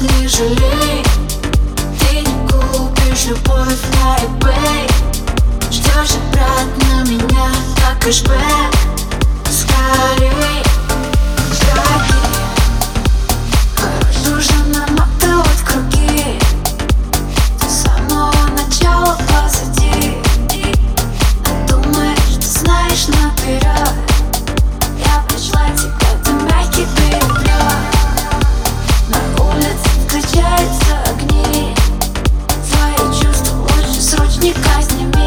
не жалей Ты не купишь любовь на eBay. Ждешь обратно меня, так и с ним